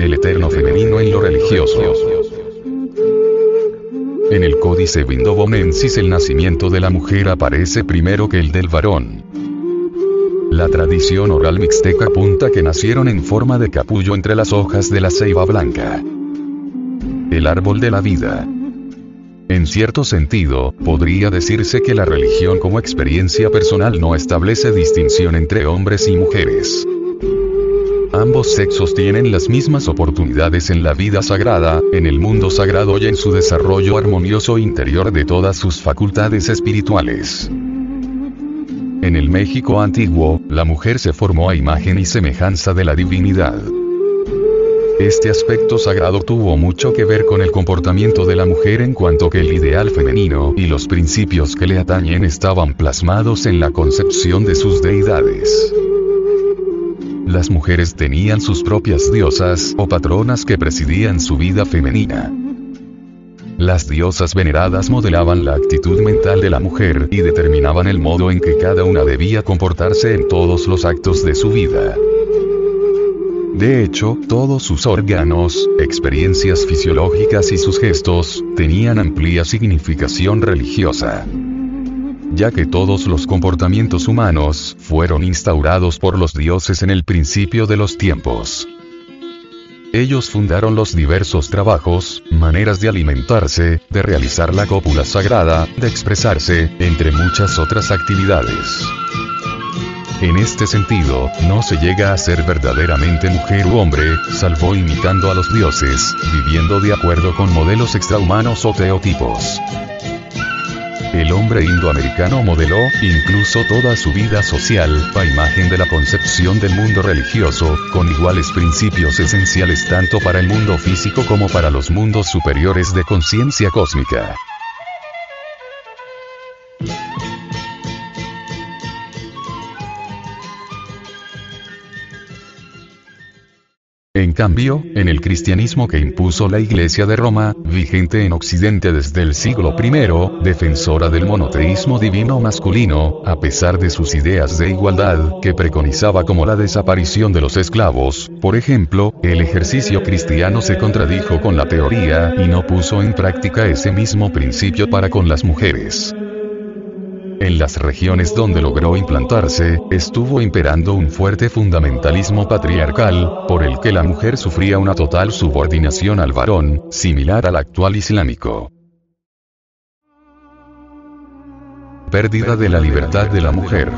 el eterno femenino en lo religioso. En el Códice Vindobonensis el nacimiento de la mujer aparece primero que el del varón. La tradición oral mixteca apunta que nacieron en forma de capullo entre las hojas de la ceiba blanca. El árbol de la vida. En cierto sentido, podría decirse que la religión como experiencia personal no establece distinción entre hombres y mujeres. Ambos sexos tienen las mismas oportunidades en la vida sagrada, en el mundo sagrado y en su desarrollo armonioso interior de todas sus facultades espirituales. En el México antiguo, la mujer se formó a imagen y semejanza de la divinidad. Este aspecto sagrado tuvo mucho que ver con el comportamiento de la mujer en cuanto que el ideal femenino y los principios que le atañen estaban plasmados en la concepción de sus deidades las mujeres tenían sus propias diosas o patronas que presidían su vida femenina. Las diosas veneradas modelaban la actitud mental de la mujer y determinaban el modo en que cada una debía comportarse en todos los actos de su vida. De hecho, todos sus órganos, experiencias fisiológicas y sus gestos, tenían amplia significación religiosa ya que todos los comportamientos humanos fueron instaurados por los dioses en el principio de los tiempos. Ellos fundaron los diversos trabajos, maneras de alimentarse, de realizar la cópula sagrada, de expresarse, entre muchas otras actividades. En este sentido, no se llega a ser verdaderamente mujer u hombre, salvo imitando a los dioses, viviendo de acuerdo con modelos extrahumanos o teotipos. El hombre indoamericano modeló, incluso toda su vida social, a imagen de la concepción del mundo religioso, con iguales principios esenciales tanto para el mundo físico como para los mundos superiores de conciencia cósmica. En cambio, en el cristianismo que impuso la Iglesia de Roma, vigente en Occidente desde el siglo I, defensora del monoteísmo divino masculino, a pesar de sus ideas de igualdad, que preconizaba como la desaparición de los esclavos, por ejemplo, el ejercicio cristiano se contradijo con la teoría y no puso en práctica ese mismo principio para con las mujeres. En las regiones donde logró implantarse, estuvo imperando un fuerte fundamentalismo patriarcal, por el que la mujer sufría una total subordinación al varón, similar al actual islámico. Pérdida de la libertad de la mujer.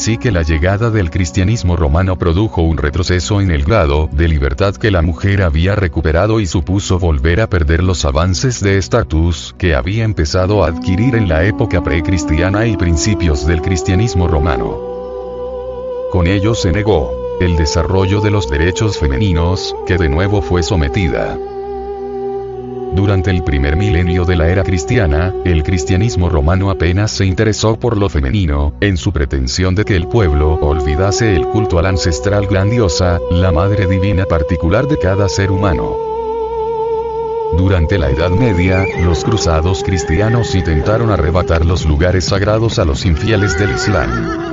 Así que la llegada del cristianismo romano produjo un retroceso en el grado de libertad que la mujer había recuperado y supuso volver a perder los avances de estatus que había empezado a adquirir en la época precristiana y principios del cristianismo romano. Con ello se negó el desarrollo de los derechos femeninos, que de nuevo fue sometida durante el primer milenio de la era cristiana, el cristianismo romano apenas se interesó por lo femenino, en su pretensión de que el pueblo olvidase el culto a la ancestral grandiosa, la madre divina particular de cada ser humano. Durante la Edad Media, los cruzados cristianos intentaron arrebatar los lugares sagrados a los infieles del Islam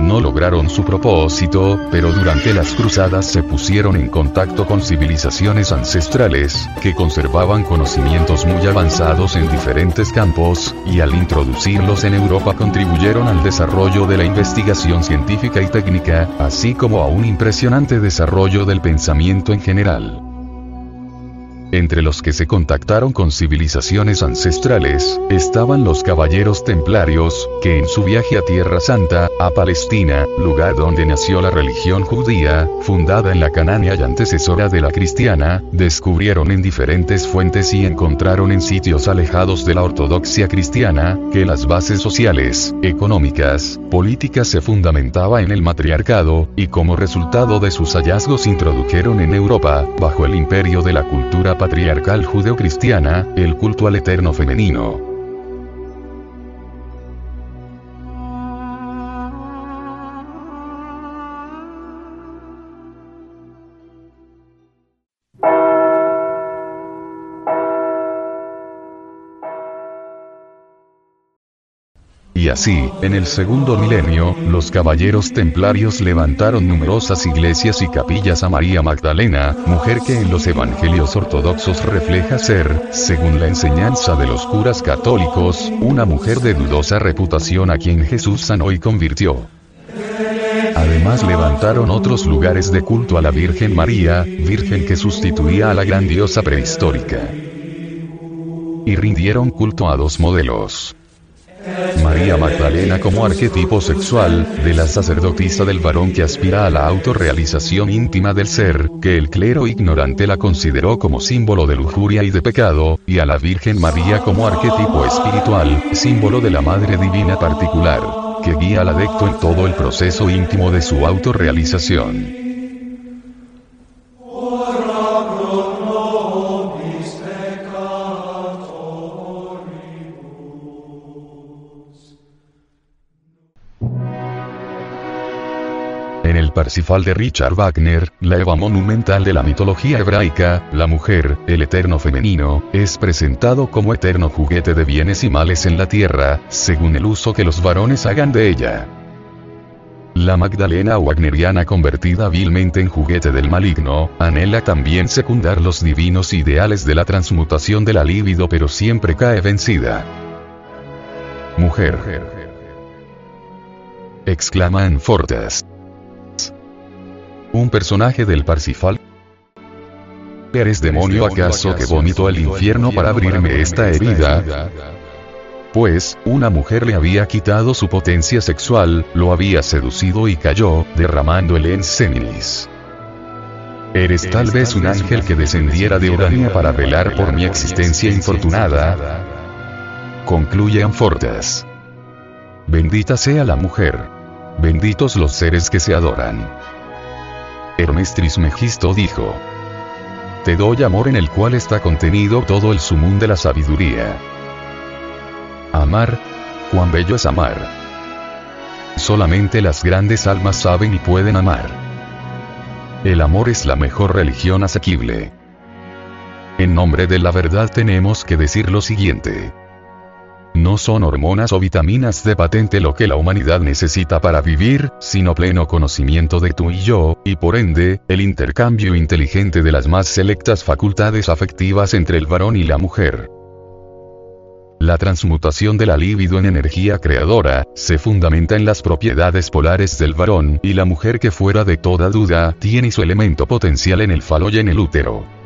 no lograron su propósito, pero durante las cruzadas se pusieron en contacto con civilizaciones ancestrales, que conservaban conocimientos muy avanzados en diferentes campos, y al introducirlos en Europa contribuyeron al desarrollo de la investigación científica y técnica, así como a un impresionante desarrollo del pensamiento en general. Entre los que se contactaron con civilizaciones ancestrales, estaban los caballeros templarios, que en su viaje a Tierra Santa, a Palestina, lugar donde nació la religión judía, fundada en la Canania y antecesora de la cristiana, descubrieron en diferentes fuentes y encontraron en sitios alejados de la ortodoxia cristiana, que las bases sociales, económicas, políticas se fundamentaba en el matriarcado, y como resultado de sus hallazgos introdujeron en Europa, bajo el imperio de la cultura patriarcal judeocristiana, el culto al eterno femenino. Y así, en el segundo milenio, los caballeros templarios levantaron numerosas iglesias y capillas a María Magdalena, mujer que en los evangelios ortodoxos refleja ser, según la enseñanza de los curas católicos, una mujer de dudosa reputación a quien Jesús sanó y convirtió. Además levantaron otros lugares de culto a la Virgen María, virgen que sustituía a la gran diosa prehistórica. Y rindieron culto a dos modelos. María Magdalena como arquetipo sexual, de la sacerdotisa del varón que aspira a la autorrealización íntima del ser, que el clero ignorante la consideró como símbolo de lujuria y de pecado, y a la Virgen María como arquetipo espiritual, símbolo de la Madre Divina particular, que guía al adecto en todo el proceso íntimo de su autorrealización. Parsifal de Richard Wagner, la Eva monumental de la mitología hebraica, la mujer, el eterno femenino, es presentado como eterno juguete de bienes y males en la tierra, según el uso que los varones hagan de ella. La Magdalena wagneriana convertida vilmente en juguete del maligno, anhela también secundar los divinos ideales de la transmutación de la libido pero siempre cae vencida. Mujer. Exclama en Fortas. ¿Un personaje del Parsifal? ¿Eres demonio acaso que vomito al infierno para abrirme esta herida? Pues, una mujer le había quitado su potencia sexual, lo había seducido y cayó, derramando el enseminis. Eres tal vez un ángel que descendiera de Urania para velar por mi existencia infortunada. Concluye Anfortas. Bendita sea la mujer. Benditos los seres que se adoran. Hermes Trismegisto dijo. Te doy amor en el cual está contenido todo el sumún de la sabiduría. Amar, cuán bello es amar. Solamente las grandes almas saben y pueden amar. El amor es la mejor religión asequible. En nombre de la verdad tenemos que decir lo siguiente. No son hormonas o vitaminas de patente lo que la humanidad necesita para vivir, sino pleno conocimiento de tú y yo, y por ende, el intercambio inteligente de las más selectas facultades afectivas entre el varón y la mujer. La transmutación de la libido en energía creadora, se fundamenta en las propiedades polares del varón y la mujer que fuera de toda duda, tiene su elemento potencial en el falo y en el útero.